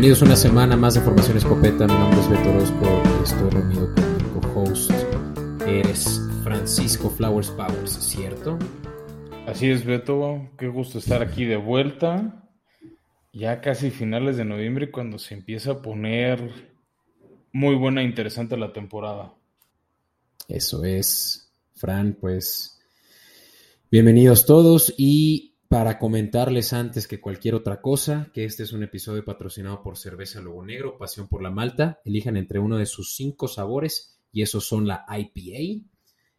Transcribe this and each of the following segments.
Bienvenidos una semana más de Formación Escopeta. Mi nombre es Beto Orozco. Estoy reunido con mi co-host. Eres Francisco Flowers Powers, ¿cierto? Así es, Beto. Qué gusto estar aquí de vuelta. Ya casi finales de noviembre cuando se empieza a poner muy buena e interesante la temporada. Eso es, Fran, pues bienvenidos todos y para comentarles antes que cualquier otra cosa que este es un episodio patrocinado por Cerveza Lobo Negro, Pasión por la Malta. Elijan entre uno de sus cinco sabores y esos son la IPA,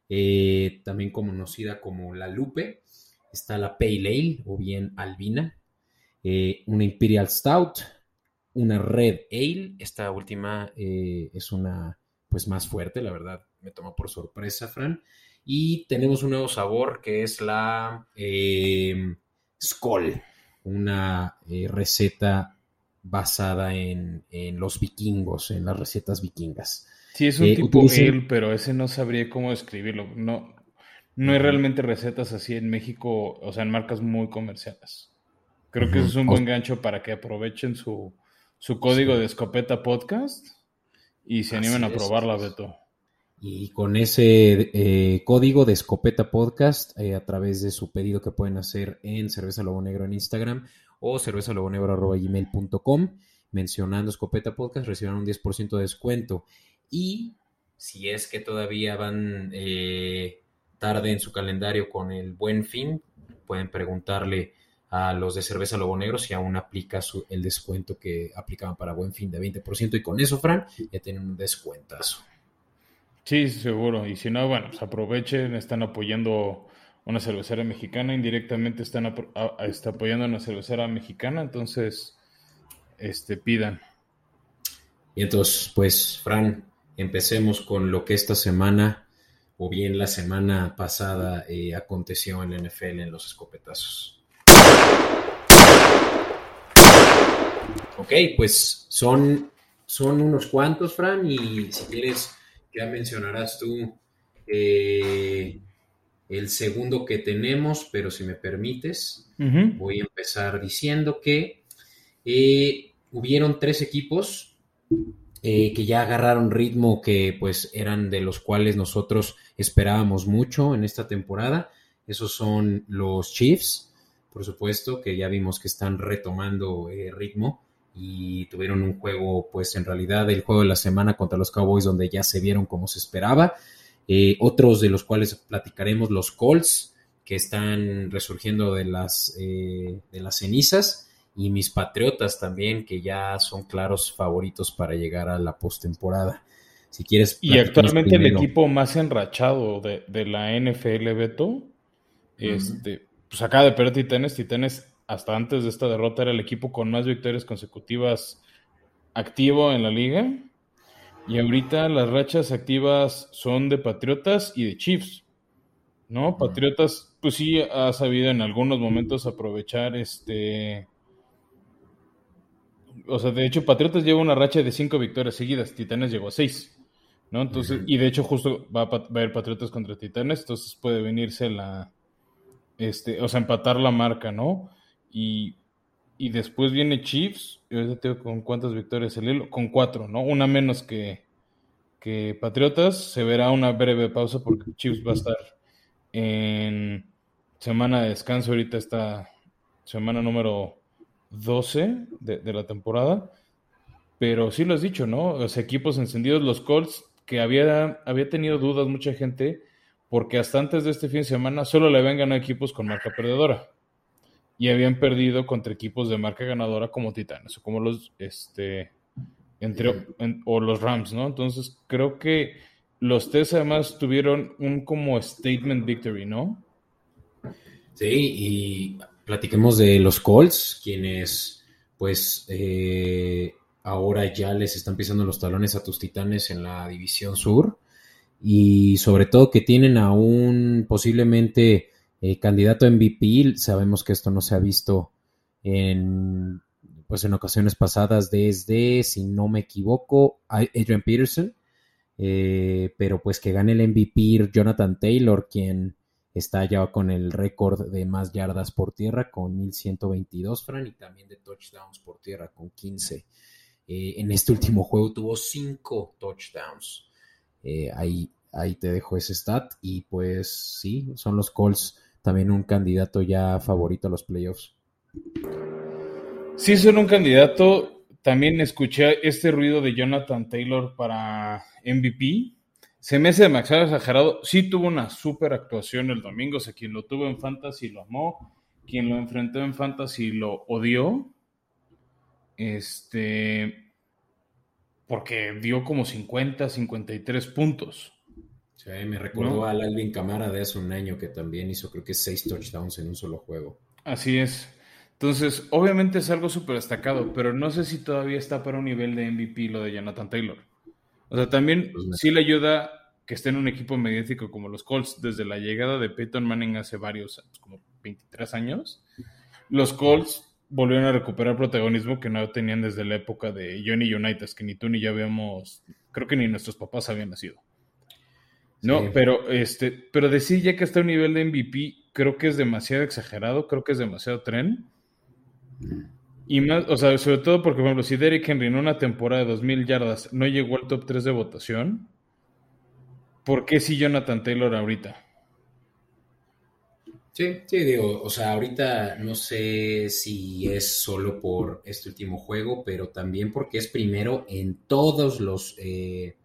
eh, también conocida como la Lupe. Está la Pale Ale o bien Albina, eh, una Imperial Stout, una Red Ale. Esta última eh, es una pues más fuerte, la verdad me tomó por sorpresa, Fran. Y tenemos un nuevo sabor que es la Skoll, una eh, receta basada en, los vikingos, en las recetas vikingas. Sí, es un eh, tipo ale, pero ese no sabría cómo describirlo. No, no hay realmente recetas así en México, o sea, en marcas muy comerciales. Creo que eso es un buen gancho para que aprovechen su, código de escopeta podcast y se animen a probarla, Beto. Y con ese eh, código de Escopeta Podcast, eh, a través de su pedido que pueden hacer en Cerveza Lobo Negro en Instagram o cervezalobonegro.gmail.com, mencionando Escopeta Podcast, recibirán un 10% de descuento. Y si es que todavía van eh, tarde en su calendario con el buen fin, pueden preguntarle a los de Cerveza Lobo Negro si aún aplica el descuento que aplicaban para buen fin de 20%. Y con eso, Fran, ya tienen un descuentazo. Sí, seguro. Y si no, bueno, pues aprovechen, están apoyando una cervecera mexicana, indirectamente están apoyando a una cervecera mexicana, entonces este, pidan. Y entonces, pues, Fran, empecemos con lo que esta semana, o bien la semana pasada, eh, aconteció en la NFL en los escopetazos. Ok, pues son, son unos cuantos, Fran, y si quieres ya mencionarás tú eh, el segundo que tenemos, pero si me permites, voy a empezar diciendo que eh, hubieron tres equipos eh, que ya agarraron ritmo, que pues eran de los cuales nosotros esperábamos mucho en esta temporada. Esos son los Chiefs, por supuesto, que ya vimos que están retomando ritmo y tuvieron un juego, pues en realidad el juego de la semana contra los Cowboys donde ya se vieron como se esperaba. Eh, otros de los cuales platicaremos, los Colts, que están resurgiendo de las, eh, de las cenizas, y mis Patriotas también, que ya son claros favoritos para llegar a la postemporada. Si quieres. Y actualmente el equipo más enrachado de, de la NFL, Beto, este, pues acaba de perder Titanes. Titanes hasta antes de esta derrota era el equipo con más victorias consecutivas activo en la liga. Y ahorita las rachas activas son de Patriotas y de Chiefs. ¿No? Patriotas, pues sí ha sabido en algunos momentos aprovechar este. O sea, de hecho, Patriotas lleva una racha de cinco victorias seguidas. Titanes llegó a seis. ¿No? Entonces, y de hecho, justo va a, va a Patriotas contra Titanes. Entonces puede venirse la. Este, o sea, empatar la marca, ¿no? Y, después viene Chiefs, yo tengo con cuántas victorias el hilo, con cuatro, ¿no? Una menos que, que Patriotas. Se verá una breve pausa porque Chiefs va a estar en semana de descanso. Ahorita está semana número 12 de, la temporada. Pero sí lo has dicho, ¿no? Los equipos encendidos, los Colts, que había, había tenido dudas mucha gente, porque hasta antes de este fin de semana solo le habían ganado equipos con marca perdedora y habían perdido contra equipos de marca ganadora como Titanes o como los este entre o los Rams, ¿no? Entonces creo que los tres además tuvieron un como statement victory, ¿no? Sí, y platiquemos de los Colts, quienes pues eh, ahora ya les están pisando los talones a tus Titanes en la división sur y sobre todo que tienen aún posiblemente eh, candidato MVP, sabemos que esto no se ha visto en, pues en ocasiones pasadas desde, si no me equivoco, Adrian Peterson, eh, pero pues que gane el MVP Jonathan Taylor, quien está ya con el récord de más yardas por tierra con 1122, Fran, y también de touchdowns por tierra con 15. Eh, en este último juego tuvo 5 touchdowns. Eh, ahí, ahí te dejo ese stat. Y pues sí, son los Colts también un candidato ya favorito a los playoffs. Sí, son un candidato. También escuché este ruido de Jonathan Taylor para MVP. Se me hace demasiado exagerado. Sí tuvo una super actuación el domingo. O sea, quien lo tuvo en Fantasy lo amó. Quien lo enfrentó en Fantasy lo odió. Este. Porque dio como 50, 53 puntos. Sí, me recordó al Alvin Camara de hace un año que también hizo, creo que seis touchdowns en un solo juego. Así es. Entonces, obviamente es algo súper destacado, pero no sé si todavía está para un nivel de MVP lo de Jonathan Taylor. O sea, también pues sí le ayuda que esté en un equipo mediático como los Colts desde la llegada de Peyton Manning hace varios, años, como 23 años. Los Colts volvieron a recuperar protagonismo que no tenían desde la época de Johnny United, que ni tú ni yo habíamos, creo que ni nuestros papás habían nacido. No, pero este, pero decir ya que está a un nivel de MVP, creo que es demasiado exagerado, creo que es demasiado tren. Y más, o sea, sobre todo porque, por ejemplo, si Derrick Henry en una temporada de 2.000 yardas no llegó al top 3 de votación, ¿por qué si Jonathan Taylor ahorita? Sí, sí, digo, o sea, ahorita no sé si es solo por este último juego, pero también porque es primero en todos los eh,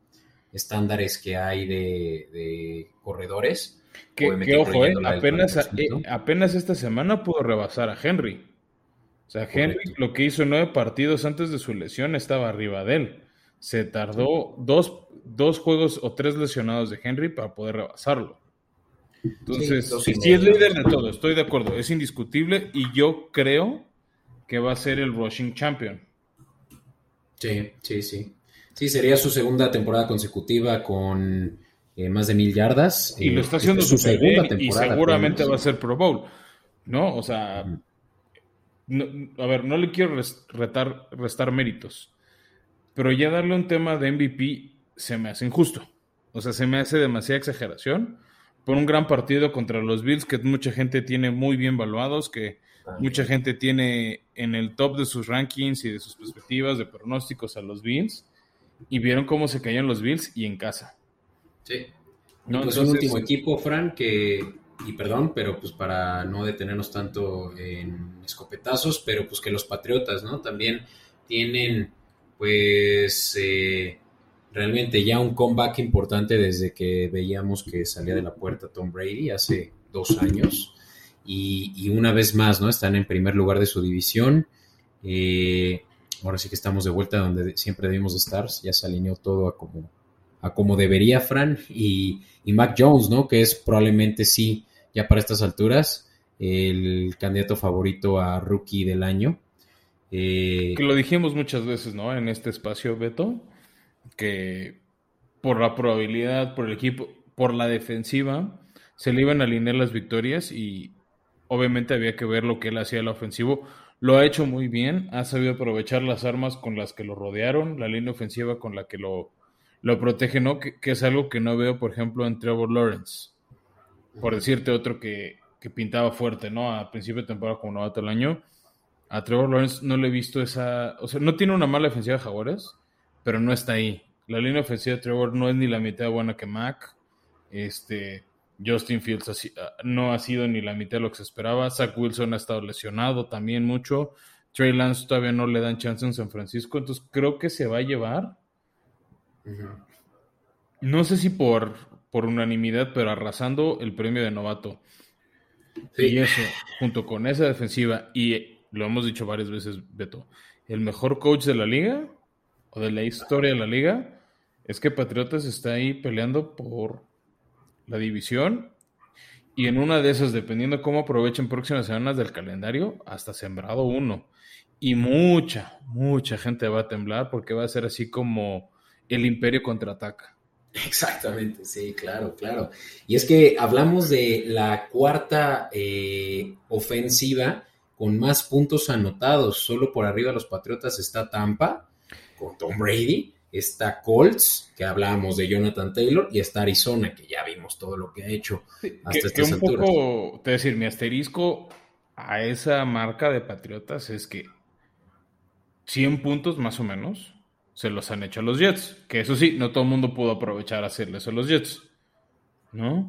estándares que hay de, corredores. Que, ojo, eh, apenas, eh, apenas esta semana pudo rebasar a Henry. O sea, Henry lo que hizo nueve partidos antes de su lesión estaba arriba de él. Se tardó dos, dos juegos o tres lesionados de Henry para poder rebasarlo. Entonces, sí, es líder de todo, estoy de acuerdo, es indiscutible y yo creo que va a ser el rushing champion. Sí, sí, sí. Sí, sería su segunda temporada consecutiva con eh, más de mil yardas. Y lo está haciendo su segunda temporada. Y seguramente va a ser Pro Bowl, ¿no? O sea, a ver, no le quiero retar, restar méritos, pero ya darle un tema de MVP se me hace injusto. O sea, se me hace demasiada exageración por un gran partido contra los Bills que mucha gente tiene muy bien valuados, que mucha gente tiene en el top de sus rankings y de sus perspectivas de pronósticos a los Bills y vieron cómo se caían los Bills y en casa. Sí. No, pues un último equipo, Fran, que y perdón, pero pues para no detenernos tanto en escopetazos, pero pues que los Patriotas, ¿no? También tienen pues eh, realmente ya un comeback importante desde que veíamos que salía de la puerta Tom Brady hace dos años y, una vez más, ¿no? Están en primer lugar de su división. Eh, ahora sí que estamos de vuelta donde siempre debimos estar, ya se alineó todo a como a como debería Fran y, y Mac Jones, ¿no? Que es probablemente sí, ya para estas alturas, el candidato favorito a rookie del año. Eh, que lo dijimos muchas veces, ¿no? En este espacio, Beto, que por la probabilidad, por el equipo, por la defensiva, se le iban a alinear las victorias y obviamente había que ver lo que él hacía el ofensivo. Lo ha hecho muy bien, ha sabido aprovechar las armas con las que lo rodearon, la línea ofensiva con la que lo, lo protege, ¿no? Que, es algo que no veo, por ejemplo, en Trevor Lawrence. Por decirte otro que, pintaba fuerte, ¿no? A principio de temporada como novato el año. A Trevor Lawrence no le he visto esa. O sea, no tiene una mala ofensiva de Jaguares, pero no está ahí. La línea ofensiva de Trevor no es ni la mitad buena que Mac. Este. Justin Fields no ha sido ni la mitad de lo que se esperaba. Zach Wilson ha estado lesionado también mucho. Trey Lance todavía no le dan chance en San Francisco. Entonces creo que se va a llevar no sé si por, por unanimidad, pero arrasando el premio de novato. Y eso, junto con esa defensiva, y lo hemos dicho varias veces, Beto, el mejor coach de la liga, o de la historia de la liga, es que Patriotas está ahí peleando por la división. Y en una de esas, dependiendo cómo aprovechen próximas semanas del calendario, hasta sembrado uno. Y mucha, mucha gente va a temblar porque va a ser así como el imperio contraataca. Exactamente, sí, claro, claro. Y es que hablamos de la cuarta eh, ofensiva con más puntos anotados. Solo por arriba de los Patriotas está Tampa con Tom Brady. Está Colts, que hablábamos de Jonathan Taylor, y está Arizona, que ya vimos todo lo que ha hecho hasta que, un Poco, te decir, mi asterisco a esa marca de Patriotas es que 100 puntos más o menos se los han hecho a los Jets, que eso sí, no todo el mundo pudo aprovechar hacerles a los Jets, ¿no?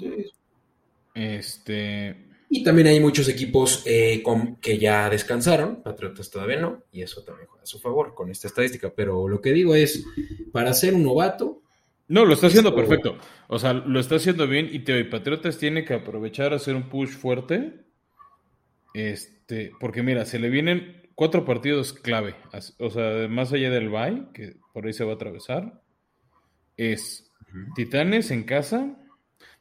Este... Y también hay muchos equipos eh, que ya descansaron, Patriotas todavía no, y eso también juega a su favor con esta estadística. Pero lo que digo es, para ser un novato... No, lo está haciendo perfecto. O sea, lo está haciendo bien y Teo y Patriotas tiene que aprovechar a hacer un push fuerte. Este, porque mira, se le vienen cuatro partidos clave. O sea, más allá del bye, que por ahí se va a atravesar, es Titanes en casa,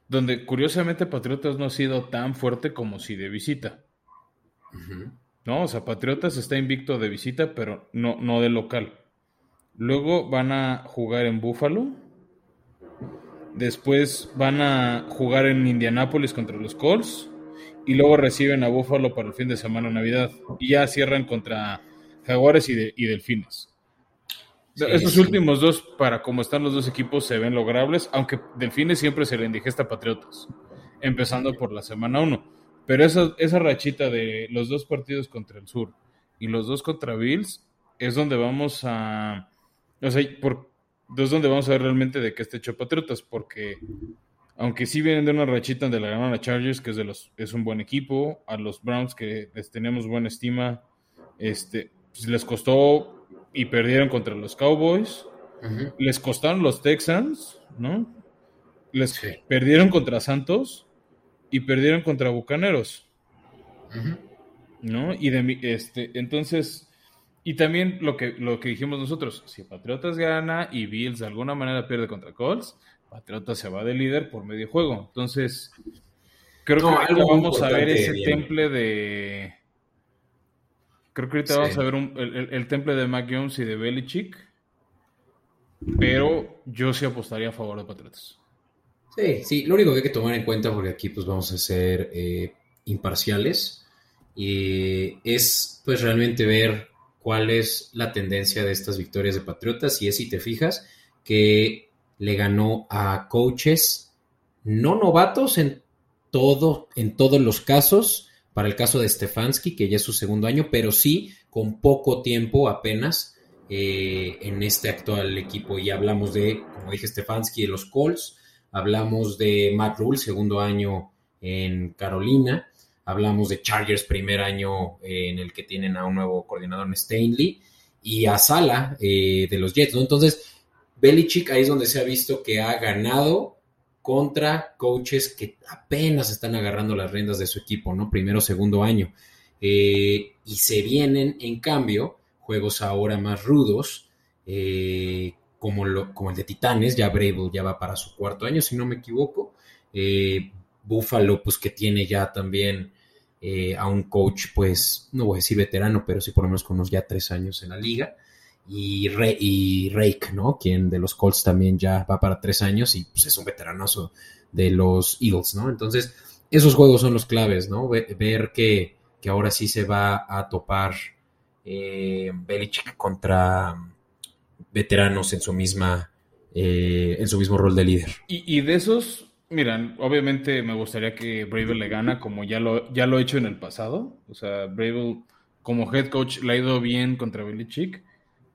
donde curiosamente Patriotas no ha sido tan fuerte como si de visita. No, o sea, Patriotas está invicto de visita, pero no, no de local. Luego van a jugar en Buffalo. Después van a jugar en Indianápolis contra los Colts. Y luego reciben a Buffalo para el fin de semana Navidad. Y ya cierran contra Jaguares y, y Delfines. Estos últimos dos, para como están los dos equipos, se ven logrables, aunque Delfines siempre se le indigesta a Patriotas, empezando por la semana 1. Pero esa, esa rachita de los dos partidos contra el sur y los dos contra Bills es donde vamos a. O sea, por, es donde vamos a ver realmente de qué está hecho Patriotas, porque aunque sí vienen de una rachita donde la ganaron a Chargers, que es de los es un buen equipo, a los Browns que les tenemos buena estima, este, pues les costó y perdieron contra los Cowboys. Les costaron los Texans, ¿no? Les perdieron contra Santos y perdieron contra Bucaneros. ¿No? Y de este, entonces, y también lo que, lo que dijimos nosotros, si Patriotas gana y Bills de alguna manera pierde contra Colts, Patriotas se va de líder por medio juego. Entonces, creo que vamos a ver ese temple de Creo que ahorita vamos a ver el, temple de Mac Jones y de Belichick. Pero yo sí apostaría a favor de Patriotas. Sí, sí, lo único que hay que tomar en cuenta, porque aquí pues vamos a ser eh, imparciales, y es pues realmente ver cuál es la tendencia de estas victorias de Patriotas, y es si te fijas que le ganó a coaches no novatos en todo, en todos los casos, para el caso de Stefanski, que ya es su segundo año, pero sí con poco tiempo apenas eh, en este actual equipo. Y hablamos de, como dije, Stefanski de los Colts, hablamos de Matt Rule, segundo año en Carolina, hablamos de Chargers, primer año eh, en el que tienen a un nuevo coordinador en Stanley, y a Sala eh, de los Jets. Entonces, Belichick ahí es donde se ha visto que ha ganado contra coaches que apenas están agarrando las riendas de su equipo, ¿no? Primero, segundo año. Eh, y se vienen, en cambio, juegos ahora más rudos, eh, como, lo, como el de Titanes, ya Brable ya va para su cuarto año, si no me equivoco. Eh, Buffalo, pues que tiene ya también a un coach, pues, no voy a decir veterano, pero sí por lo menos con unos ya tres años en la liga y, y Rake, ¿no? Quien de los Colts también ya va para tres años y pues es un veteranazo de los Eagles, ¿no? Entonces, esos juegos son los claves, ¿no? Ver que, ahora sí se va a topar eh, Belichick contra veteranos en su misma eh, en su mismo rol de líder. Y, de esos, miran, obviamente me gustaría que Bravel le gana como ya lo, ya lo he hecho en el pasado. O sea, Bravel como head coach le ha ido bien contra Belichick.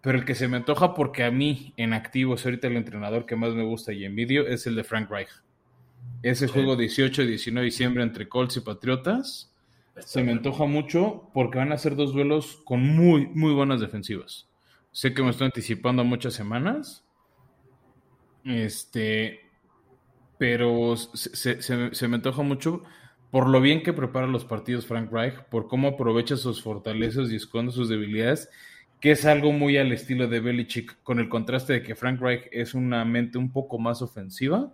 Pero el que se me antoja porque a mí en activo es ahorita el entrenador que más me gusta y envidio es el de Frank Reich. Ese juego 18 y 19 de diciembre entre Colts y Patriotas se me antoja mucho porque van a ser dos duelos con muy, muy buenas defensivas. Sé que me estoy anticipando a muchas semanas. Este, pero se, se, me antoja mucho por lo bien que prepara los partidos Frank Reich, por cómo aprovecha sus fortalezas y esconde sus debilidades que es algo muy al estilo de Belichick, con el contraste de que Frank Reich es una mente un poco más ofensiva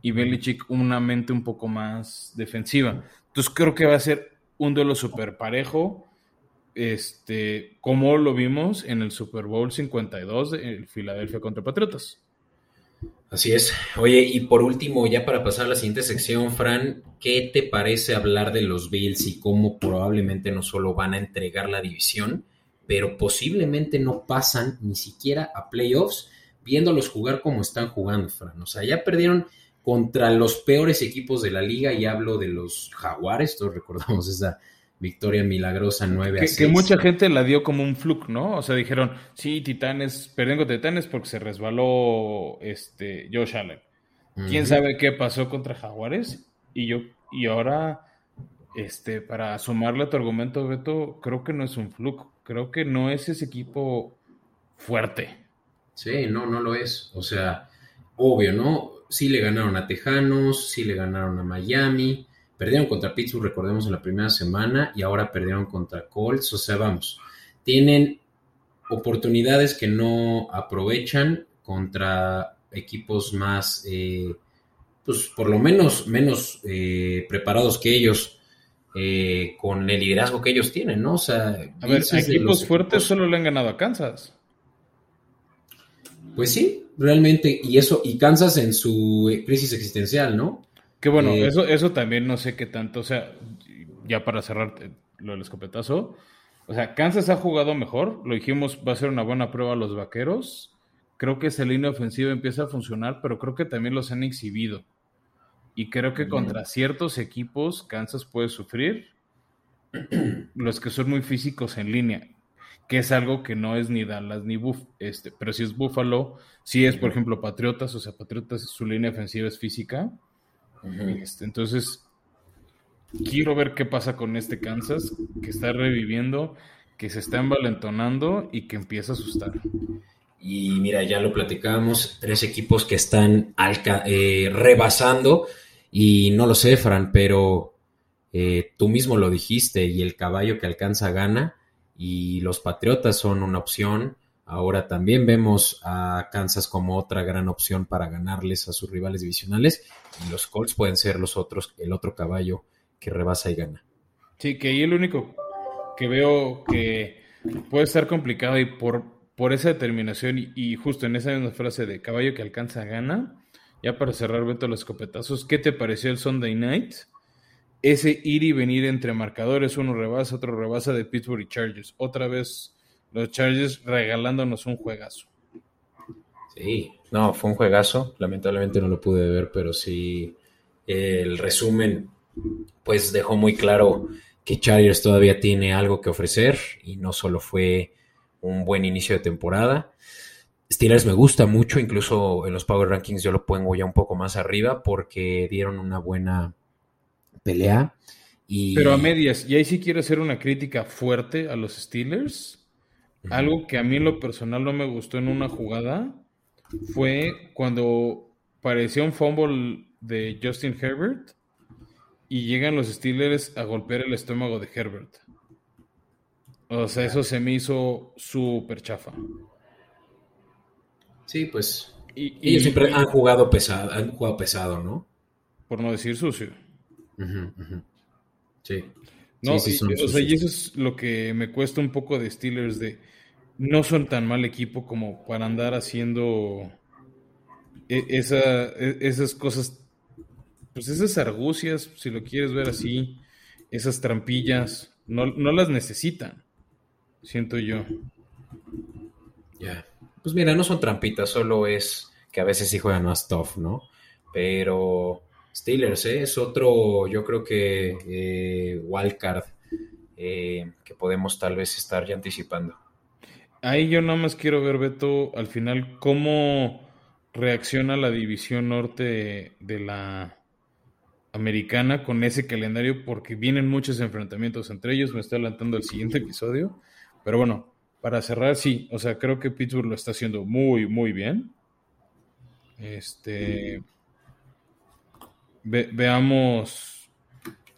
y Belichick una mente un poco más defensiva. Entonces creo que va a ser un duelo súper parejo, este, como lo vimos en el Super Bowl 52 de Filadelfia contra Patriotas. Así es. Oye, y por último, ya para pasar a la siguiente sección, Fran, ¿qué te parece hablar de los Bills y cómo probablemente no solo van a entregar la división, pero posiblemente no pasan ni siquiera a playoffs, viéndolos jugar como están jugando, Fran. O sea, ya perdieron contra los peores equipos de la liga y hablo de los Jaguares, todos recordamos esa victoria milagrosa 9 que, a 6. Que mucha gente la dio como un fluke, ¿no? O sea, dijeron, sí, Titanes, perdieron contra Titanes porque se resbaló este Josh Allen. ¿Quién sabe qué pasó contra Jaguares? Y yo, y ahora, este, para sumarle a tu argumento, Beto, creo que no es un fluke. Creo que no es ese equipo fuerte. Sí, no, no lo es. O sea, obvio, ¿no? Sí le ganaron a Tejanos, sí le ganaron a Miami, perdieron contra Pittsburgh, recordemos, en la primera semana, y ahora perdieron contra Colts. O sea, vamos, tienen oportunidades que no aprovechan contra equipos más, eh, pues por lo menos menos eh, preparados que ellos, eh, con el liderazgo que ellos tienen, ¿no? O sea, a ver, equipos fuertes solo le han ganado a Kansas. Pues sí, realmente, y eso, y Kansas en su crisis existencial, ¿no? Que bueno, eso, eso también no sé qué tanto, o sea, ya para cerrar lo del escopetazo, o sea, Kansas ha jugado mejor, lo dijimos, va a ser una buena prueba a los vaqueros, creo que esa línea ofensiva empieza a funcionar, pero creo que también los han exhibido. Y creo que contra ciertos equipos Kansas puede sufrir, los que son muy físicos en línea, que es algo que no es ni Dallas ni Buff, este, pero si es Buffalo, si es por ejemplo Patriotas, o sea, Patriotas su línea ofensiva es física. este, entonces, quiero ver qué pasa con este Kansas, que está reviviendo, que se está envalentonando y que empieza a asustar. Y mira, ya lo platicábamos, tres equipos que están eh, rebasando y no lo sé, Fran, pero eh, tú mismo lo dijiste y el caballo que alcanza gana y los Patriotas son una opción. Ahora también vemos a Kansas como otra gran opción para ganarles a sus rivales divisionales y los Colts pueden ser los otros, el otro caballo que rebasa y gana. Sí, que ahí el único que veo que puede estar complicado y por por esa determinación y, justo en esa misma frase de caballo que alcanza gana, ya para cerrar Beto los escopetazos, ¿qué te pareció el Sunday Night? Ese ir y venir entre marcadores, uno rebasa, otro rebasa de Pittsburgh y Chargers. Otra vez los Chargers regalándonos un juegazo. Sí, no, fue un juegazo. Lamentablemente no lo pude ver, pero sí el resumen pues dejó muy claro que Chargers todavía tiene algo que ofrecer y no solo fue un buen inicio de temporada. Steelers me gusta mucho, incluso en los Power Rankings yo lo pongo ya un poco más arriba porque dieron una buena pelea. Y... Pero a medias, y ahí sí quiero hacer una crítica fuerte a los Steelers. Algo que a mí en lo personal no me gustó en una jugada fue cuando parecía un fumble de Justin Herbert y llegan los Steelers a golpear el estómago de Herbert. O sea, eso se me hizo súper chafa. Sí, pues. Y, ellos siempre han jugado pesado, han jugado pesado, ¿no? Por no decir sucio. Sí. No, o sea, y eso es lo que me cuesta un poco de Steelers de no son tan mal equipo como para andar haciendo e, esa, e, esas cosas, pues esas argucias, si lo quieres ver así, esas trampillas, no, no las necesitan siento yo. Ya. Pues mira, no son trampitas, solo es que a veces sí juegan más tough, ¿no? Pero Steelers ¿eh? es otro, yo creo que eh, wildcard eh, que podemos tal vez estar ya anticipando. Ahí yo nada más quiero ver, Beto, al final cómo reacciona la división norte de la americana con ese calendario, porque vienen muchos enfrentamientos entre ellos. Me estoy adelantando al siguiente episodio. Pero bueno, para cerrar, sí, o sea, creo que Pittsburgh lo está haciendo muy, muy bien. Este. veamos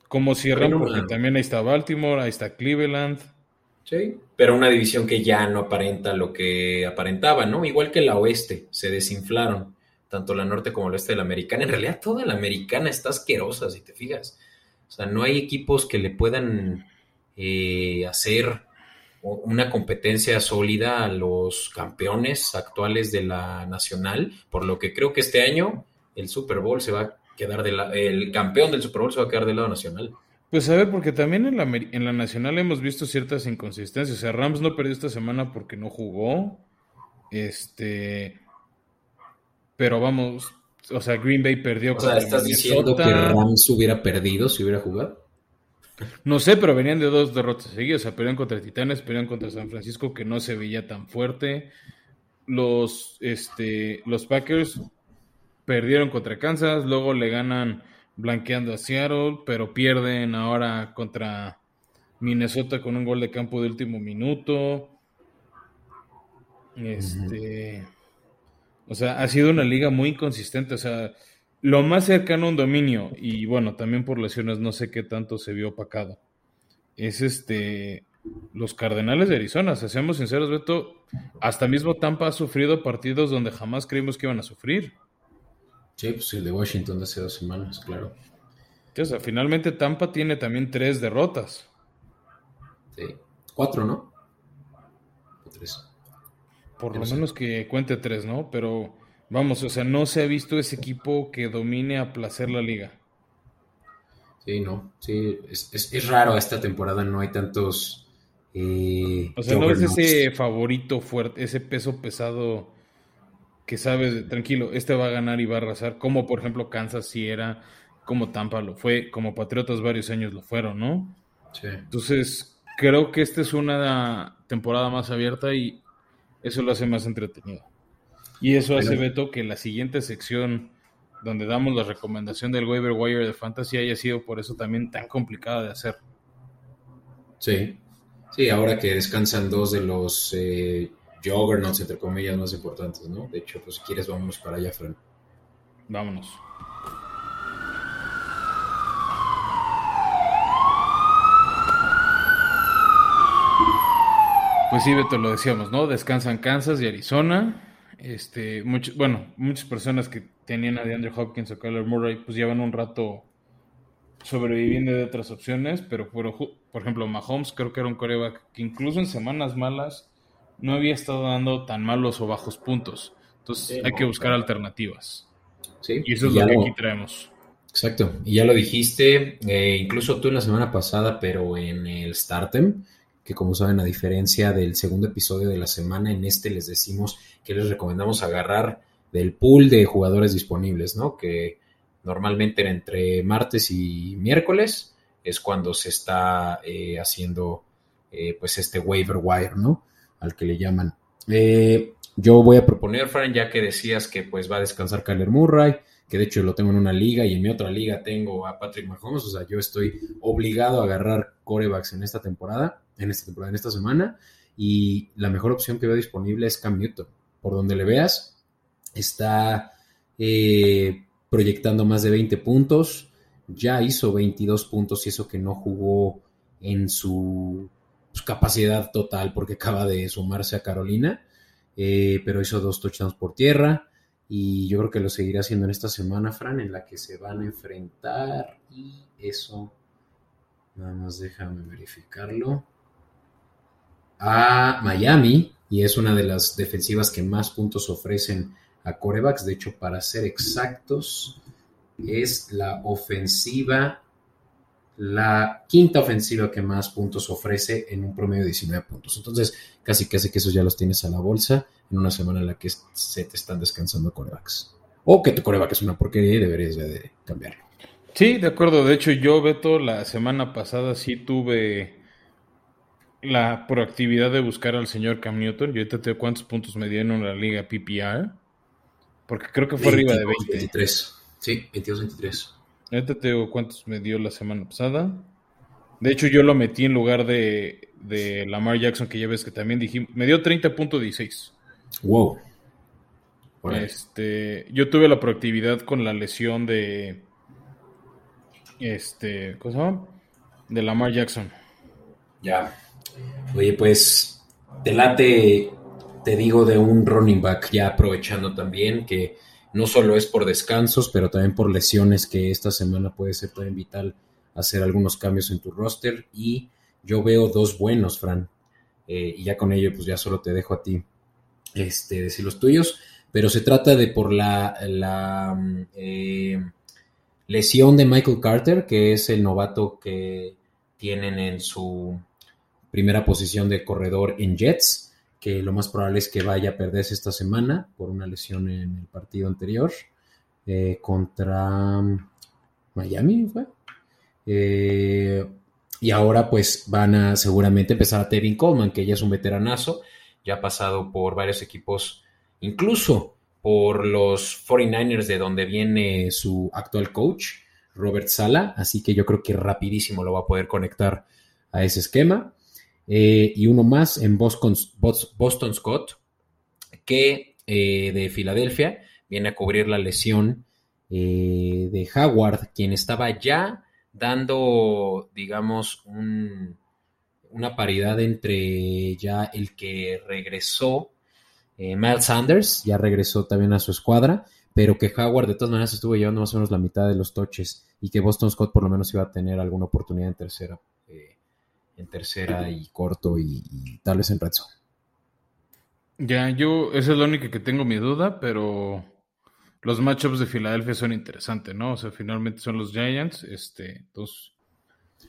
cómo cierran, porque también ahí está Baltimore, ahí está Cleveland. Sí, pero una división que ya no aparenta lo que aparentaba, ¿no? Igual que la oeste, se desinflaron, tanto la norte como el oeste de la americana. En realidad, toda la americana está asquerosa, si te fijas. O sea, no hay equipos que le puedan eh, hacer una competencia sólida a los campeones actuales de la nacional, por lo que creo que este año el Super Bowl se va a quedar de la, el campeón del Super Bowl se va a quedar del lado nacional. Pues a ver, porque también en la, en la nacional hemos visto ciertas inconsistencias. O sea, Rams no perdió esta semana porque no jugó. Este, pero vamos, o sea, Green Bay perdió o sea, ¿estás diciendo que Rams hubiera perdido si hubiera jugado? No sé, pero venían de dos derrotas seguidas. O sea, perdieron contra Titanes, perdieron contra San Francisco, que no se veía tan fuerte. Los, este, los Packers perdieron contra Kansas, luego le ganan blanqueando a Seattle, pero pierden ahora contra Minnesota con un gol de campo de último minuto. Este. O sea, ha sido una liga muy inconsistente. O sea, lo más cercano a un dominio, y bueno, también por lesiones, no sé qué tanto se vio opacado, es este. Los Cardenales de Arizona, si seamos sinceros, Beto, hasta mismo Tampa ha sufrido partidos donde jamás creímos que iban a sufrir. Sí, pues el de Washington de hace dos semanas, claro. O sea, finalmente Tampa tiene también tres derrotas. Sí, cuatro, ¿no? tres. Por lo menos que cuente tres, ¿no? Pero vamos, o sea, no se ha visto ese equipo que domine a placer la liga. Sí, no, sí, es, raro esta temporada, no hay tantos... Eh, o sea, no es ese favorito fuerte, ese peso pesado que sabes, tranquilo, este va a ganar y va a arrasar, como por ejemplo Kansas si era, como Tampa lo fue, como Patriotas varios años lo fueron, ¿no? Sí. Entonces, creo que esta es una temporada más abierta y eso lo hace más entretenido. Y eso hace, Beto, que la siguiente sección donde damos la recomendación del waiver wire de fantasy haya sido por eso también tan complicada de hacer. Sí, sí, ahora que descansan dos de los eh, juggernauts, entre comillas, más importantes, ¿no? De hecho, pues si quieres, vamos para allá, Fran. Vámonos. Pues sí, Beto, lo decíamos, ¿no? Descansan Kansas y Arizona. Este, bueno, muchas personas que tenían a DeAndre Hopkins o Kyler Murray, pues llevan un rato sobreviviendo de otras opciones, pero por, por ejemplo, Mahomes creo que era un coreback que incluso en semanas malas no había estado dando tan malos o bajos puntos. Entonces hay que buscar alternativas. Sí, y eso es lo que aquí traemos. Exacto. Y ya lo dijiste, eh, incluso tú en la semana pasada, pero en el Startem, que como saben, a diferencia del segundo episodio de la semana, en este les decimos que les recomendamos agarrar del pool de jugadores disponibles, ¿no? Que normalmente entre martes y miércoles es cuando se está eh, haciendo eh, pues este waiver wire, ¿no? al que le llaman. Eh, yo voy a proponer, Fran, ya que decías que pues va a descansar Kyler Murray, que de hecho lo tengo en una liga y en mi otra liga tengo a Patrick Mahomes, o sea, yo estoy obligado a agarrar corebacks en esta temporada, en esta temporada, en esta semana, y la mejor opción que veo disponible es Cam Newton. Por donde le veas, está eh, proyectando más de 20 puntos, ya hizo 22 puntos y eso que no jugó en su pues, capacidad total porque acaba de sumarse a Carolina, eh, pero hizo dos touchdowns por tierra y yo creo que lo seguirá haciendo en esta semana, Fran, en la que se van a enfrentar y eso, nada más déjame verificarlo, a Miami y es una de las defensivas que más puntos ofrecen a corebacks, de hecho para ser exactos es la ofensiva la quinta ofensiva que más puntos ofrece en un promedio de 19 puntos. Entonces, casi casi que esos ya los tienes a la bolsa en una semana en la que se te están descansando corebacks. O que tu coreback es una porquería y deberías de cambiarlo. Sí, de acuerdo. De hecho, yo, Beto, la semana pasada sí tuve la proactividad de buscar al señor Cam Newton. Yo ahorita te cuántos puntos me dieron en la liga PPR. Porque creo que fue arriba de 20. 23. Sí, 22-23. Ahorita te digo cuántos me dio la semana pasada. De hecho, yo lo metí en lugar de, Lamar Jackson, que ya ves que también dijimos. Me dio 30.16. Wow. Este, yo tuve la proactividad con la lesión de. Este, ¿cómo se llama? De Lamar Jackson. Ya. Oye, pues, te late, te digo, de un running back, ya aprovechando también que no solo es por descansos, pero también por lesiones que esta semana puede ser también vital hacer algunos cambios en tu roster. Y yo veo dos buenos, Fran. Eh, y ya con ello, pues ya solo te dejo a ti este, decir los tuyos. Pero se trata de por la, la eh, lesión de Michael Carter, que es el novato que tienen en su primera posición de corredor en Jets que lo más probable es que vaya a perderse esta semana por una lesión en el partido anterior eh, contra Miami, ¿fue? Eh, y ahora pues van a seguramente empezar a Tevin Coleman, que ya es un veteranazo, ya ha pasado por varios equipos, incluso por los 49ers de donde viene su actual coach, Robert Sala, así que yo creo que rapidísimo lo va a poder conectar a ese esquema. Eh, y uno más en Boston, Boston Scott, que eh, de Filadelfia viene a cubrir la lesión eh, de Howard, quien estaba ya dando, digamos, una paridad entre ya el que regresó, Miles Sanders, ya regresó también a su escuadra, pero que Howard de todas maneras estuvo llevando más o menos la mitad de los toches y que Boston Scott por lo menos iba a tener alguna oportunidad en tercera en tercera y corto y, tal vez en red Ya, yo, esa es la única que tengo mi duda, pero los matchups de Filadelfia son interesantes, ¿no? O sea, finalmente son los Giants, este, entonces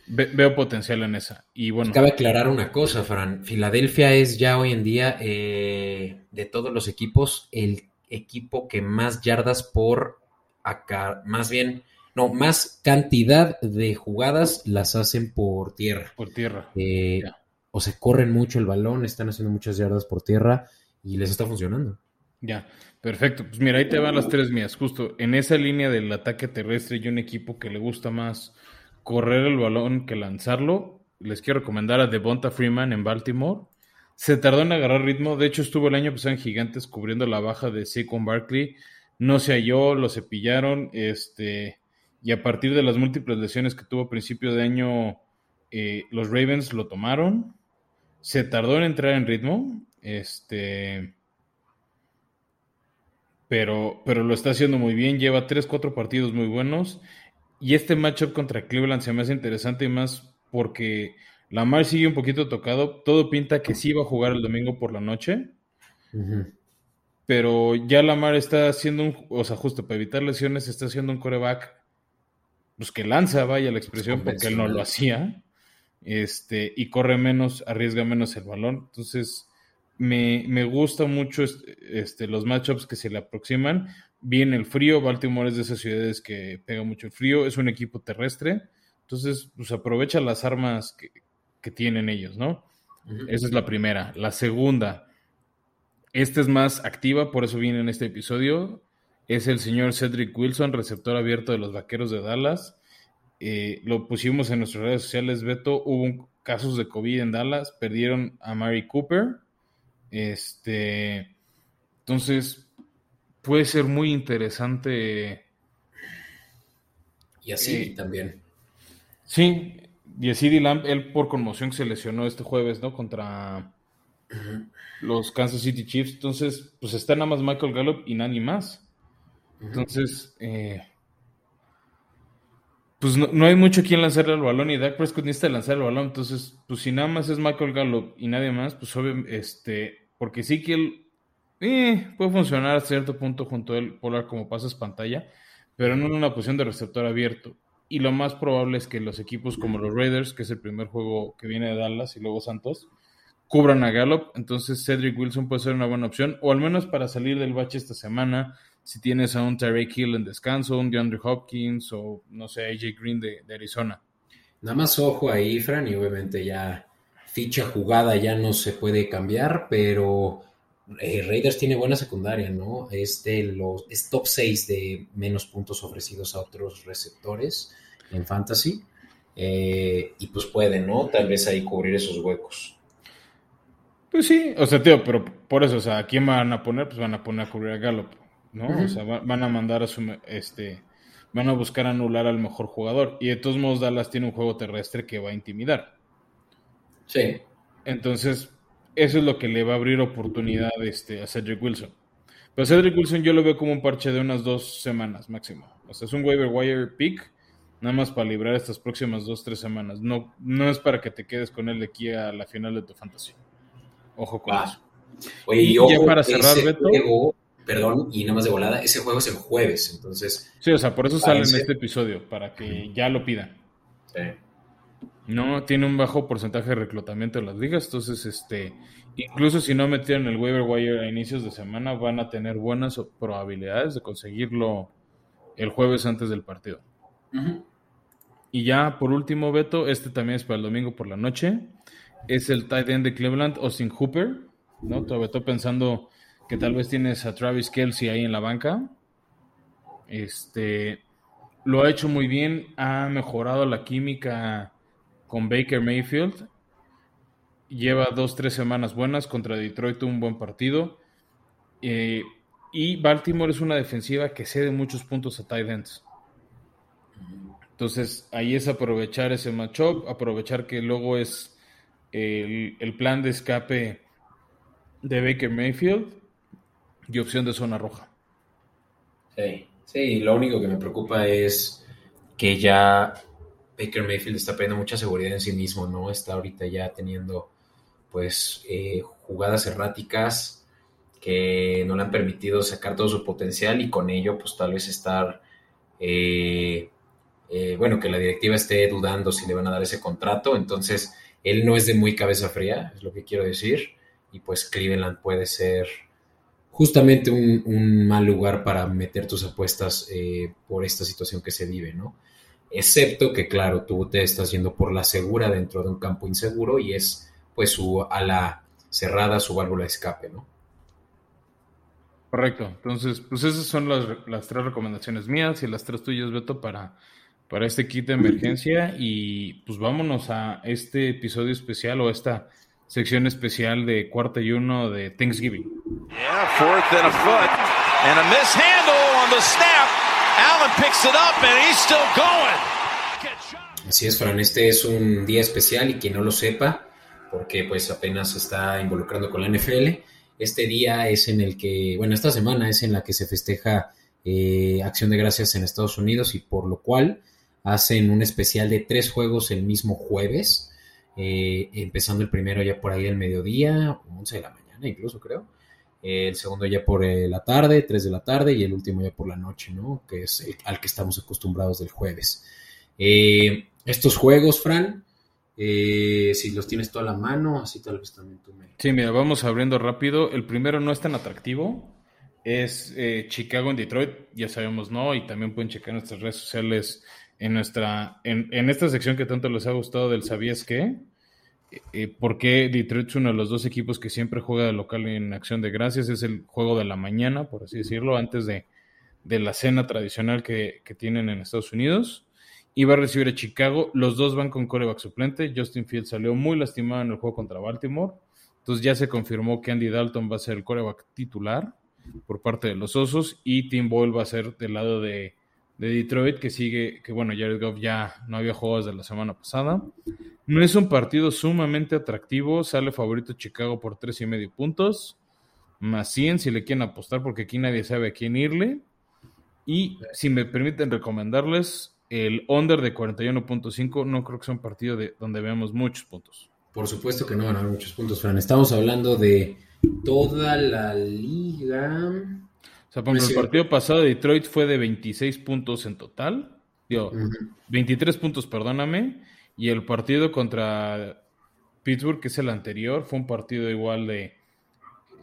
veo potencial en esa. Y bueno. Cabe aclarar una cosa, Fran. Filadelfia es ya hoy en día, eh, de todos los equipos, el equipo que más yardas por acá, más bien no, más cantidad de jugadas las hacen por tierra. Por tierra. Eh, o se corren mucho el balón, están haciendo muchas yardas por tierra y les está funcionando. Ya, perfecto. Pues mira, ahí te van las tres mías. Justo en esa línea del ataque terrestre y un equipo que le gusta más correr el balón que lanzarlo, les quiero recomendar a Devonta Freeman en Baltimore. Se tardó en agarrar ritmo. De hecho, estuvo el año pasado en Gigantes cubriendo la baja de Saquon Barkley. No se halló, lo cepillaron. Este, y a partir de las múltiples lesiones que tuvo a principio de año, eh, los Ravens lo tomaron. Se tardó en entrar en ritmo, este, pero, pero lo está haciendo muy bien. Lleva 3, 4 partidos muy buenos. Y este matchup contra Cleveland se me hace interesante y más porque Lamar sigue un poquito tocado. Todo pinta que sí va a jugar el domingo por la noche. Pero ya Lamar está haciendo un, o sea, justo para evitar lesiones, está haciendo un coreback pues que lanza, vaya la expresión, porque él no lo hacía, este, y corre menos, arriesga menos el balón. Entonces, me, me gusta mucho este, los matchups que se le aproximan. Viene el frío, Baltimore es de esas ciudades que pega mucho el frío, es un equipo terrestre, entonces, pues aprovecha las armas que, que tienen ellos, ¿no? Esa es la primera. La segunda, esta es más activa, por eso viene en este episodio es el señor Cedric Wilson, receptor abierto de los Vaqueros de Dallas. Eh, lo pusimos en nuestras redes sociales, Beto. Hubo casos de COVID en Dallas, perdieron a Mary Cooper. Este, entonces, puede ser muy interesante. Y así eh, también. Sí, y así Lamb, él por conmoción se lesionó este jueves, ¿no? Contra los Kansas City Chiefs. Entonces, pues está nada más Michael Gallup y nadie más. Entonces, eh, pues no, hay mucho quien lanzarle el balón y Dak Prescott necesita lanzar el balón. Entonces, pues si nada más es Michael Gallup y nadie más, pues obviamente, este, porque sí que él eh, puede funcionar a cierto punto junto a él, polar como pasas pantalla, pero no en una posición de receptor abierto. Y lo más probable es que los equipos como los Raiders, que es el primer juego que viene de Dallas y luego Santos, cubran a Gallup. Entonces Cedric Wilson puede ser una buena opción, o al menos para salir del bache esta semana si tienes a un Terry Hill en descanso, un DeAndre Hopkins o no sé, AJ Green de, Arizona. Nada más ojo ahí, Fran, y obviamente ya ficha jugada ya no se puede cambiar, pero eh, Raiders tiene buena secundaria, ¿no? Es, los, es top 6 de menos puntos ofrecidos a otros receptores en fantasy. Eh, y pues puede, ¿no? Tal vez ahí cubrir esos huecos. Pues sí, o sea, tío, pero por eso, o sea, ¿a quién van a poner? Pues van a poner a cubrir a Gallup. ¿No? O sea, van a mandar a su, este, van a buscar anular al mejor jugador. Y de todos modos, Dallas tiene un juego terrestre que va a intimidar. Sí. Entonces, eso es lo que le va a abrir oportunidad este, a Cedric Wilson. Pero Cedric Wilson yo lo veo como un parche de unas dos semanas máximo. O sea, es un waiver wire pick, nada más para librar estas próximas dos, tres semanas. No, no es para que te quedes con él de aquí a la final de tu fantasía. Ojo con eso. Oye, y, ya para cerrar, Beto, perdón, y nada más de volada, ese juego es el jueves, entonces... Sí, o sea, por eso sale en este episodio, para que ya lo pidan. Sí. No, tiene un bajo porcentaje de reclutamiento en las ligas, entonces este, incluso si no metieron el waiver wire a inicios de semana, van a tener buenas probabilidades de conseguirlo el jueves antes del partido. Y ya por último, Beto, este también es para el domingo por la noche. Es el tight end de Cleveland, Austin Hooper. ¿no? Todavía estoy pensando que tal vez tienes a Travis Kelsey ahí en la banca. Este lo ha hecho muy bien, ha mejorado la química con Baker Mayfield. Lleva dos, tres semanas buenas contra Detroit, un buen partido. Eh, y Baltimore es una defensiva que cede muchos puntos a tight ends. Entonces, ahí es aprovechar ese matchup, aprovechar que luego es el, plan de escape de Baker Mayfield y opción de zona roja. Sí, sí, lo único que me preocupa es que ya Baker Mayfield está perdiendo mucha seguridad en sí mismo, ¿no? Está ahorita ya teniendo, pues, eh, jugadas erráticas que no le han permitido sacar todo su potencial y con ello, pues, tal vez estar eh, eh, bueno, que la directiva esté dudando si le van a dar ese contrato, entonces él no es de muy cabeza fría, es lo que quiero decir, y pues Cleveland puede ser justamente un, mal lugar para meter tus apuestas eh, por esta situación que se vive, ¿no? Excepto que, claro, tú te estás yendo por la segura dentro de un campo inseguro y es pues su ala cerrada, su válvula de escape, ¿no? Correcto. Entonces, pues esas son las, las tres recomendaciones mías y las tres tuyas, Beto, para para este kit de emergencia y pues vámonos a este episodio especial o esta sección especial de cuarta y uno de Thanksgiving. Así es, Fran, este es un día especial y quien no lo sepa, porque pues apenas se está involucrando con la NFL, este día es en el que, bueno, esta semana es en la que se festeja eh, Acción de Gracias en Estados Unidos y por lo cual hacen un especial de tres juegos el mismo jueves, eh, empezando el primero ya por ahí del mediodía, 11 de la mañana incluso creo, el segundo ya por eh, la tarde, 3 de la tarde, y el último ya por la noche, ¿no? Que es al que estamos acostumbrados del jueves. Eh, estos juegos, Fran, si los tienes toda la mano, así tal vez también tú me... Sí, mira, vamos abriendo rápido. El primero no es tan atractivo. Es Chicago en Detroit, ya sabemos, ¿no? Y también pueden checar nuestras redes sociales en nuestra, en, esta sección que tanto les ha gustado del ¿Sabías qué? Eh, porque Detroit es uno de los dos equipos que siempre juega de local en acción de gracias? Es el juego de la mañana, por así decirlo, antes de, la cena tradicional que, tienen en Estados Unidos. Y va a recibir a Chicago. Los dos van con coreback suplente. Justin Fields salió muy lastimado en el juego contra Baltimore. Entonces ya se confirmó que Andy Dalton va a ser el coreback titular por parte de los Osos y Tim Boyle va a ser del lado de, de Detroit, que sigue, que bueno, Jared Goff ya no había jugado desde la semana pasada. No es un partido sumamente atractivo, sale favorito Chicago por tres y medio puntos, más 100 si le quieren apostar, porque aquí nadie sabe a quién irle. Y si me permiten recomendarles, el under de 41.5 no creo que sea un partido de, donde veamos muchos puntos. Por supuesto que no van a haber muchos puntos, Fran. Estamos hablando de toda la liga. O sea, por el partido pasado de Detroit fue de 26 puntos en total. Digo, 23 puntos, perdóname. Y el partido contra Pittsburgh, que es el anterior, fue un partido igual de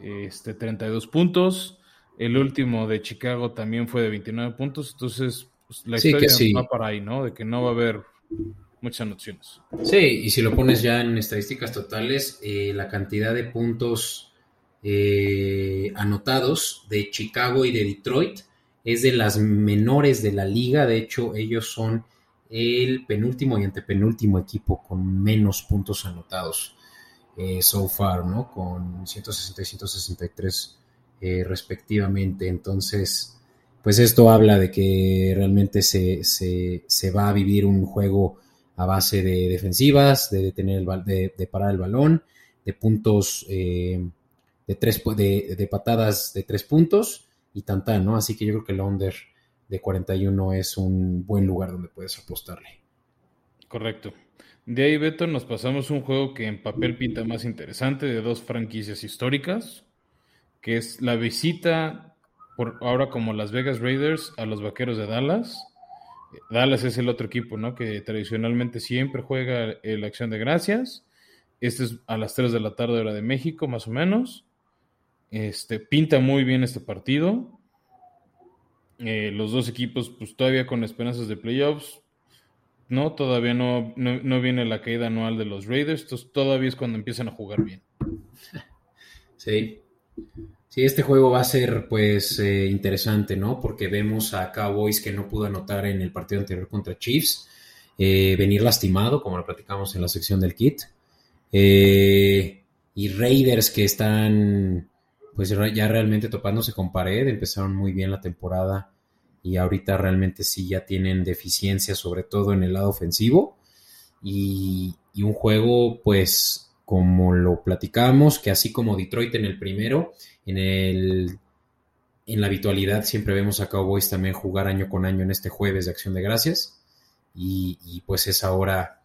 este, 32 puntos. El último de Chicago también fue de 29 puntos. Entonces, pues, la historia va para ahí, ¿no? De que no va a haber muchas anotaciones. Sí, y si lo pones ya en estadísticas totales, eh, la cantidad de puntos eh, anotados de Chicago y de Detroit. Es de las menores de la liga. De hecho, ellos son el penúltimo y antepenúltimo equipo con menos puntos anotados eh, so far, ¿no? Con 160 y 163 eh, respectivamente. Entonces, pues esto habla de que realmente se, se, va a vivir un juego a base de defensivas, de, detener el, de, de parar el balón, de puntos de, tres, de, de patadas de tres puntos y tan ¿no? Así que yo creo que el under de 41 es un buen lugar donde puedes apostarle. Correcto. De ahí, Beto, nos pasamos un juego que en papel pinta más interesante de dos franquicias históricas, que es la visita, por ahora como Las Vegas Raiders, a los Vaqueros de Dallas. Dallas es el otro equipo, ¿no? Que tradicionalmente siempre juega la acción de gracias. Este es a las 3 de la tarde hora de México, más o menos. Este, pinta muy bien este partido. Eh, los dos equipos, pues todavía con esperanzas de playoffs. No, todavía no, no, viene la caída anual de los Raiders. Entonces todavía es cuando empiezan a jugar bien. Sí. Sí, este juego va a ser pues eh, interesante, ¿no? Porque vemos a Cowboys que no pudo anotar en el partido anterior contra Chiefs, eh, venir lastimado, como lo platicamos en la sección del kit. Y Raiders que están pues ya realmente topándose con pared, empezaron muy bien la temporada y ahorita realmente sí ya tienen deficiencias, sobre todo en el lado ofensivo. Y, y un juego pues como lo platicamos, que así como Detroit en el primero, en, el, en la habitualidad siempre vemos a Cowboys también jugar año con año en este jueves de Acción de Gracias. Y, pues es ahora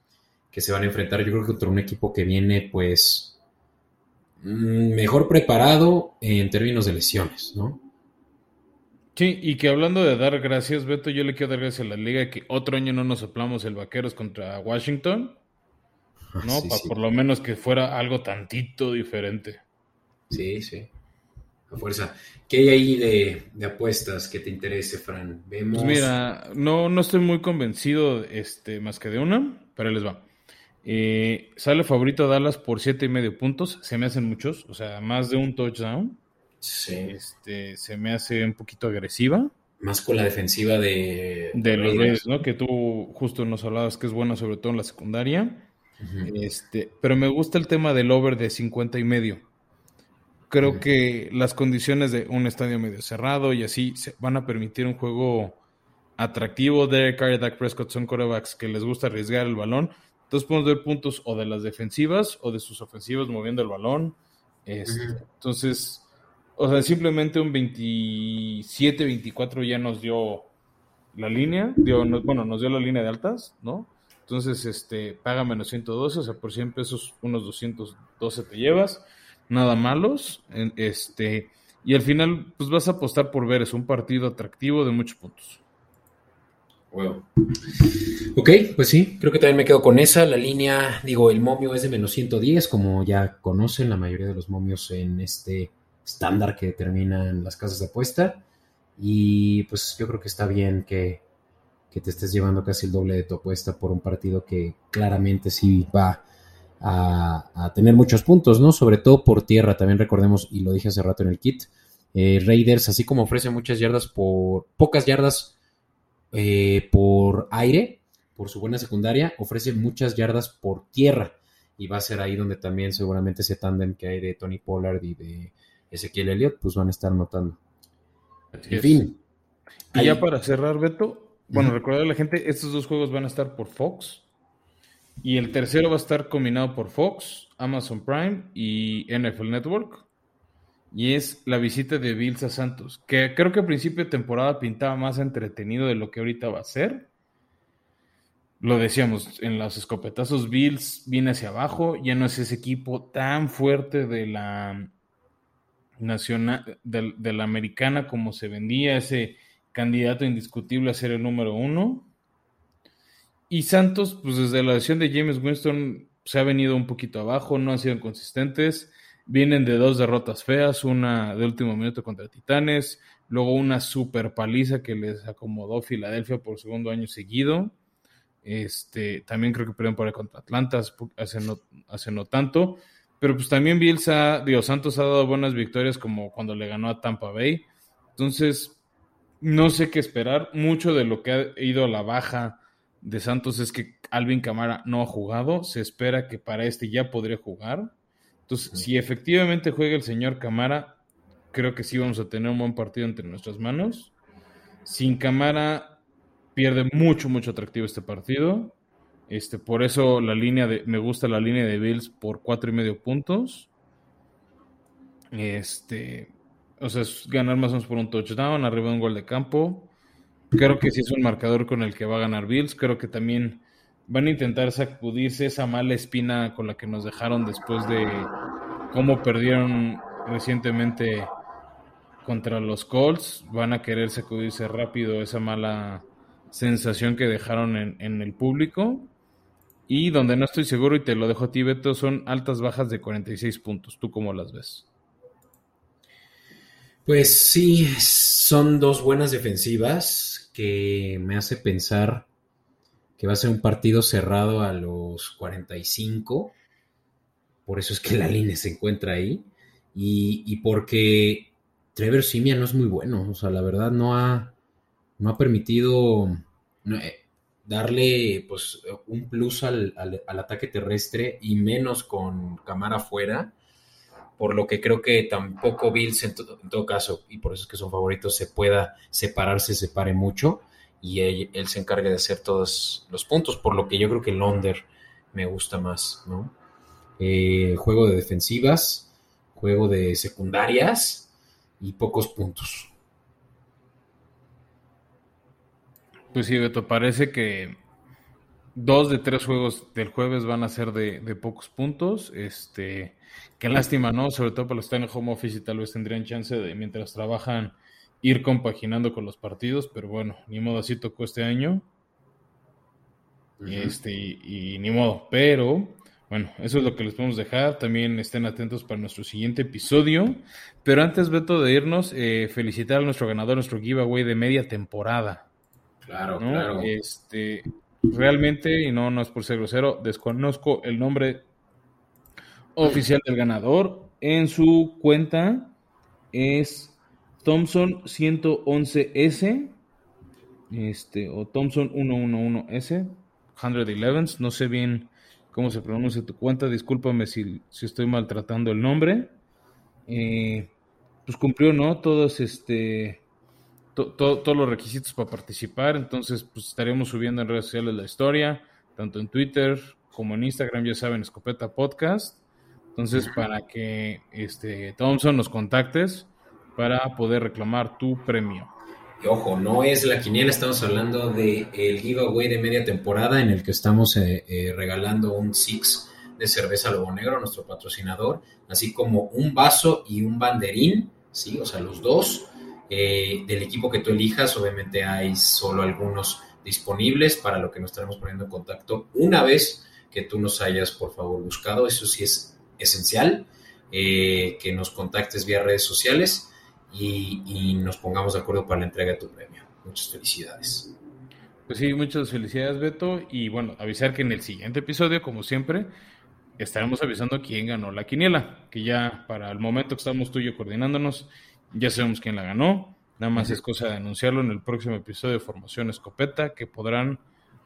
que se van a enfrentar, yo creo que contra un equipo que viene pues mejor preparado en términos de lesiones, ¿no? Sí, y que hablando de dar gracias, Beto, yo le quiero dar gracias a la liga que otro año no nos soplamos el Vaqueros contra Washington, ¿no? Para por lo menos que fuera algo tantito diferente. Sí, sí fuerza. ¿Qué hay ahí de, apuestas que te interese, Fran? Vemos. Pues mira, no, no estoy muy convencido este, más que de una, pero les va. Eh, sale favorito Dallas por siete y medio puntos. Se me hacen muchos, o sea, más de un touchdown. Sí. Este, se me hace un poquito agresiva. Más con la defensiva de, de los Reyes, ¿no? Que tú justo nos hablabas que es buena, sobre todo en la secundaria. Este, pero me gusta el tema del over de 50 y medio. Creo que las condiciones de un estadio medio cerrado y así se van a permitir un juego atractivo. Derek Carr y Dak Prescott son corebacks que les gusta arriesgar el balón. Entonces podemos ver puntos o de las defensivas o de sus ofensivas moviendo el balón. Este, entonces, o sea, simplemente un 27-24 ya nos dio la línea. Dio, bueno, nos dio la línea de altas, ¿no? Entonces, este, paga menos 112, o sea, por 100 pesos unos 212 te llevas nada malos. Este, y al final, pues vas a apostar por ver, es un partido atractivo de muchos puntos. Ok, pues sí, creo que también me quedo con esa. La línea, digo, el momio es de menos 110, como ya conocen la mayoría de los momios en este estándar que determinan las casas de apuesta. Y pues yo creo que está bien que, que te estés llevando casi el doble de tu apuesta por un partido que claramente sí va a, tener muchos puntos, ¿no? Sobre todo por tierra, también recordemos, y lo dije hace rato en el kit, eh, Raiders, así como ofrece muchas yardas por, pocas yardas eh, por aire, por su buena secundaria, ofrece muchas yardas por tierra. Y va a ser ahí donde también seguramente ese tándem que hay de Tony Pollard y de Ezequiel Elliott, pues van a estar notando. en fin. Y ya para cerrar, Beto, bueno, recordar a la gente, estos dos juegos van a estar por Fox. Y el tercero va a estar combinado por Fox, Amazon Prime y NFL Network. Y es la visita de Bills a Santos, que creo que a principio de temporada pintaba más entretenido de lo que ahorita va a ser. Lo decíamos, en los escopetazos Bills viene hacia abajo, ya no es ese equipo tan fuerte de la nacional, de la americana como se vendía, ese candidato indiscutible a ser el número uno. Y Santos, pues desde la lesión de James Winston se ha venido un poquito abajo, no han sido consistentes. Vienen de dos derrotas feas, una de último minuto contra Titanes, luego una super paliza que les acomodó Filadelfia por segundo año seguido. Este, también creo que perdieron por ahí contra Atlanta hace no, hace no tanto. Pero pues también Bielsa, digo, Santos ha dado buenas victorias como cuando le ganó a Tampa Bay. Entonces, no sé qué esperar. Mucho de lo que ha ido a la baja de Santos es que Alvin Camara no ha jugado, se espera que para este ya podría jugar. Entonces, si efectivamente juega el señor Camara, creo que sí vamos a tener un buen partido entre nuestras manos. Sin Camara pierde mucho, mucho atractivo este partido. Este, por eso la línea de, me gusta la línea de Bills por cuatro y medio puntos. Este, o sea, es ganar más o menos por un touchdown, arriba de un gol de campo. Creo que sí es un marcador con el que va a ganar Bills. Creo que también van a intentar sacudirse esa mala espina con la que nos dejaron después de cómo perdieron recientemente contra los Colts. Van a querer sacudirse rápido esa mala sensación que dejaron en, el público. Y donde no estoy seguro, y te lo dejo a ti, Beto, son altas bajas de 46 puntos. ¿Tú cómo las ves? Pues sí, son dos buenas defensivas que me hace pensar que va a ser un partido cerrado a los 45. Por eso es que la línea se encuentra ahí. Y, porque Trevor Simia no es muy bueno. O sea, la verdad no ha, no ha permitido eh, darle pues, un plus al, al, ataque terrestre y menos con Camara afuera por lo que creo que tampoco Bills en, todo caso, y por eso es que son favoritos, se pueda separar, se separe mucho y él, se encargue de hacer todos los puntos, por lo que yo creo que el me gusta más, ¿no? Eh, juego de defensivas, juego de secundarias y pocos puntos. Pues sí, Beto, parece que dos de tres juegos del jueves van a ser de, de pocos puntos. Este, Qué lástima, ¿no? Sobre todo para los que están en home office y tal vez tendrían chance de, mientras trabajan, ir compaginando con los partidos, pero bueno, ni modo, así tocó este año. Este, y, ni modo, pero bueno, eso es lo que les podemos dejar. También estén atentos para nuestro siguiente episodio. Pero antes, Beto, de irnos, eh, felicitar a nuestro ganador, nuestro giveaway de media temporada. Claro, claro. Este, realmente, y no, no es por ser grosero, desconozco el nombre oficial del ganador. En su cuenta es Thompson 111S este, o Thompson 111S, 111, no sé bien cómo se pronuncia tu cuenta, discúlpame si, si estoy maltratando el nombre. Eh, pues cumplió, ¿no? Todos este todos los requisitos para participar, entonces pues estaremos subiendo en redes sociales la historia, tanto en Twitter como en Instagram, ya saben, Escopeta Podcast. Entonces, para que este Thompson nos contactes para poder reclamar tu premio. Ojo, no es la quiniela, estamos hablando del el giveaway de media temporada en el que estamos eh, eh, regalando un six de cerveza Lobo Negro, nuestro patrocinador, así como un vaso y un banderín, ¿sí? O sea, los dos eh, del equipo que tú elijas. Obviamente hay solo algunos disponibles para lo que nos estaremos poniendo en contacto una vez que tú nos hayas, por favor, buscado. Eso sí es esencial, eh, que nos contactes vía redes sociales y, nos pongamos de acuerdo para la entrega de tu premio. Muchas felicidades. Pues sí, muchas felicidades, Beto. Y bueno, avisar que en el siguiente episodio, como siempre, estaremos avisando quién ganó la quiniela, que ya para el momento que estamos tú y yo coordinándonos, ya sabemos quién la ganó. Nada más es cosa de anunciarlo en el próximo episodio de Formación Escopeta, que podrán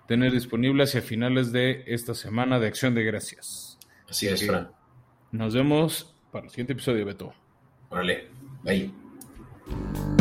tener disponible hacia finales de esta semana de Acción de Gracias. Así es, Fran. Nos vemos para el siguiente episodio, Beto. Órale, bye.